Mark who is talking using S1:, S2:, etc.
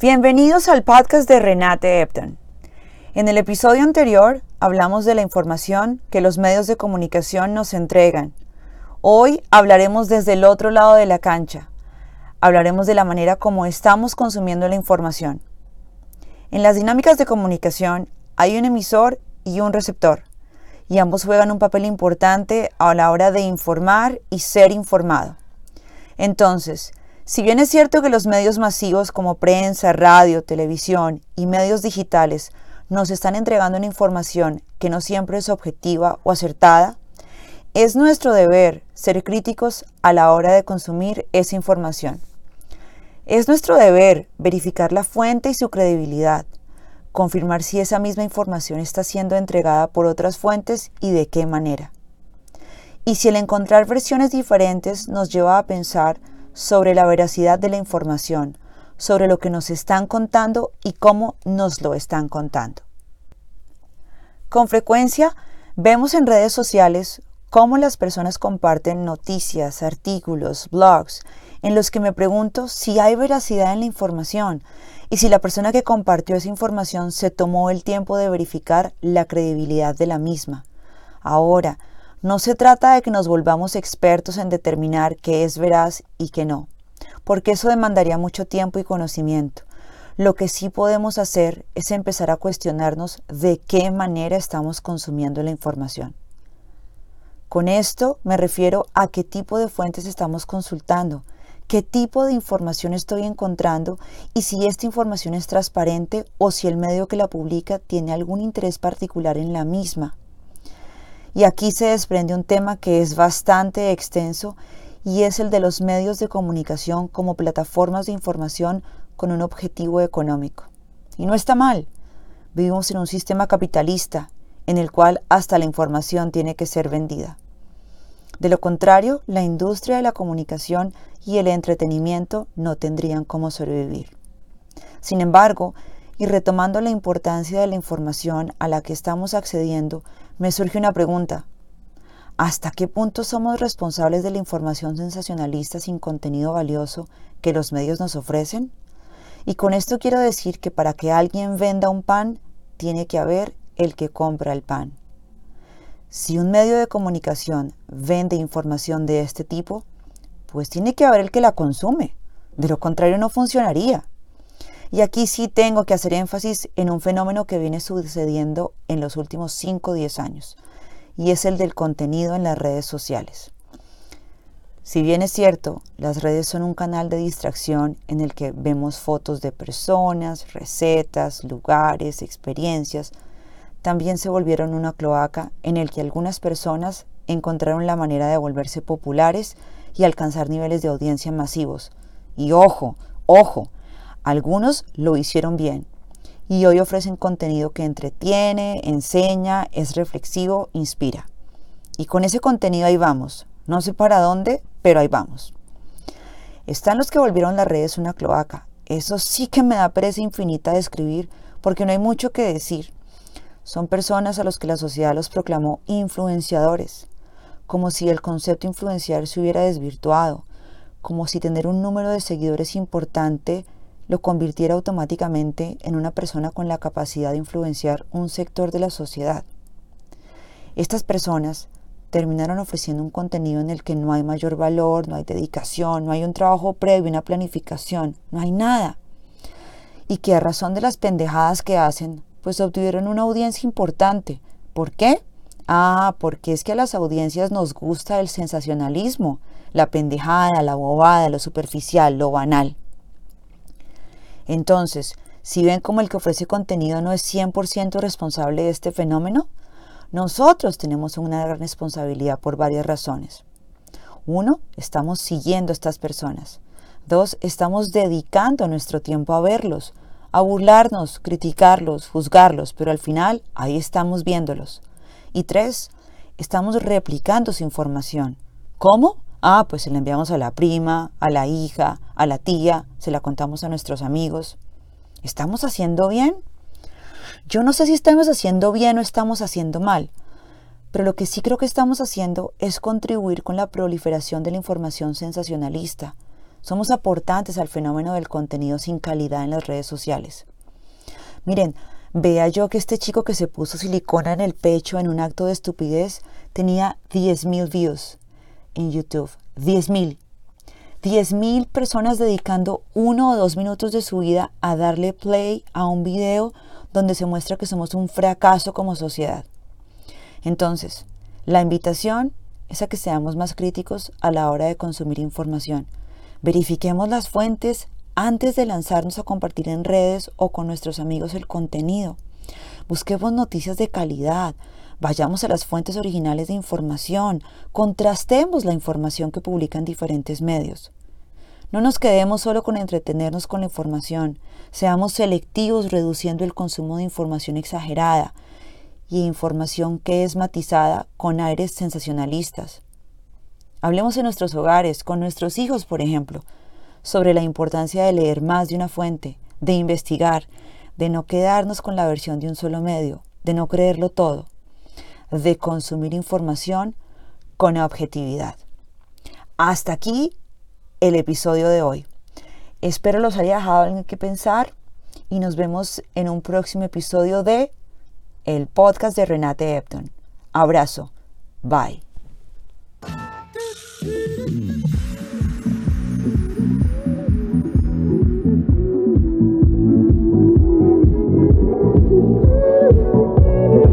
S1: Bienvenidos al podcast de Renate Epton. En el episodio anterior hablamos de la información que los medios de comunicación nos entregan. Hoy hablaremos desde el otro lado de la cancha. Hablaremos de la manera como estamos consumiendo la información. En las dinámicas de comunicación hay un emisor y un receptor, y ambos juegan un papel importante a la hora de informar y ser informado. Entonces, si bien es cierto que los medios masivos como prensa, radio, televisión y medios digitales nos están entregando una información que no siempre es objetiva o acertada, es nuestro deber ser críticos a la hora de consumir esa información. Es nuestro deber verificar la fuente y su credibilidad, confirmar si esa misma información está siendo entregada por otras fuentes y de qué manera. Y si el encontrar versiones diferentes nos lleva a pensar sobre la veracidad de la información, sobre lo que nos están contando y cómo nos lo están contando. Con frecuencia vemos en redes sociales cómo las personas comparten noticias, artículos, blogs, en los que me pregunto si hay veracidad en la información y si la persona que compartió esa información se tomó el tiempo de verificar la credibilidad de la misma. Ahora, no se trata de que nos volvamos expertos en determinar qué es veraz y qué no, porque eso demandaría mucho tiempo y conocimiento. Lo que sí podemos hacer es empezar a cuestionarnos de qué manera estamos consumiendo la información. Con esto me refiero a qué tipo de fuentes estamos consultando, qué tipo de información estoy encontrando y si esta información es transparente o si el medio que la publica tiene algún interés particular en la misma. Y aquí se desprende un tema que es bastante extenso y es el de los medios de comunicación como plataformas de información con un objetivo económico. Y no está mal. Vivimos en un sistema capitalista en el cual hasta la información tiene que ser vendida. De lo contrario, la industria de la comunicación y el entretenimiento no tendrían cómo sobrevivir. Sin embargo, y retomando la importancia de la información a la que estamos accediendo, me surge una pregunta. ¿Hasta qué punto somos responsables de la información sensacionalista sin contenido valioso que los medios nos ofrecen? Y con esto quiero decir que para que alguien venda un pan, tiene que haber el que compra el pan. Si un medio de comunicación vende información de este tipo, pues tiene que haber el que la consume. De lo contrario no funcionaría. Y aquí sí tengo que hacer énfasis en un fenómeno que viene sucediendo en los últimos 5 o 10 años, y es el del contenido en las redes sociales. Si bien es cierto, las redes son un canal de distracción en el que vemos fotos de personas, recetas, lugares, experiencias, también se volvieron una cloaca en el que algunas personas encontraron la manera de volverse populares y alcanzar niveles de audiencia masivos. Y ojo, ojo, algunos lo hicieron bien y hoy ofrecen contenido que entretiene, enseña, es reflexivo, inspira. Y con ese contenido ahí vamos. No sé para dónde, pero ahí vamos. Están los que volvieron las redes una cloaca. Eso sí que me da pereza infinita de escribir porque no hay mucho que decir. Son personas a los que la sociedad los proclamó influenciadores, como si el concepto influenciar se hubiera desvirtuado, como si tener un número de seguidores importante lo convirtiera automáticamente en una persona con la capacidad de influenciar un sector de la sociedad. Estas personas terminaron ofreciendo un contenido en el que no hay mayor valor, no hay dedicación, no hay un trabajo previo, una planificación, no hay nada. Y que a razón de las pendejadas que hacen, pues obtuvieron una audiencia importante. ¿Por qué? Ah, porque es que a las audiencias nos gusta el sensacionalismo, la pendejada, la bobada, lo superficial, lo banal. Entonces, si ven como el que ofrece contenido no es 100% responsable de este fenómeno, nosotros tenemos una gran responsabilidad por varias razones. Uno, estamos siguiendo a estas personas. Dos, estamos dedicando nuestro tiempo a verlos, a burlarnos, criticarlos, juzgarlos, pero al final ahí estamos viéndolos. Y tres, estamos replicando su información. ¿Cómo? Ah, pues se la enviamos a la prima, a la hija, a la tía, se la contamos a nuestros amigos. ¿Estamos haciendo bien? Yo no sé si estamos haciendo bien o estamos haciendo mal, pero lo que sí creo que estamos haciendo es contribuir con la proliferación de la información sensacionalista. Somos aportantes al fenómeno del contenido sin calidad en las redes sociales. Miren, vea yo que este chico que se puso silicona en el pecho en un acto de estupidez tenía 10.000 views en YouTube. 10.000. 10.000 personas dedicando uno o dos minutos de su vida a darle play a un video donde se muestra que somos un fracaso como sociedad. Entonces, la invitación es a que seamos más críticos a la hora de consumir información. Verifiquemos las fuentes antes de lanzarnos a compartir en redes o con nuestros amigos el contenido. Busquemos noticias de calidad, vayamos a las fuentes originales de información, contrastemos la información que publican diferentes medios. No nos quedemos solo con entretenernos con la información, seamos selectivos reduciendo el consumo de información exagerada y información que es matizada con aires sensacionalistas. Hablemos en nuestros hogares, con nuestros hijos, por ejemplo, sobre la importancia de leer más de una fuente, de investigar, de no quedarnos con la versión de un solo medio, de no creerlo todo, de consumir información con objetividad. Hasta aquí el episodio de hoy. Espero los haya dejado en que pensar y nos vemos en un próximo episodio de el podcast de Renate Epton. Abrazo. Bye.